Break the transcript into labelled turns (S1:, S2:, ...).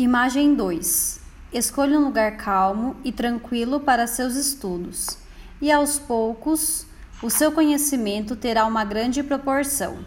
S1: Imagem 2. Escolha um lugar calmo e tranquilo para seus estudos, e aos poucos o seu conhecimento terá uma grande proporção.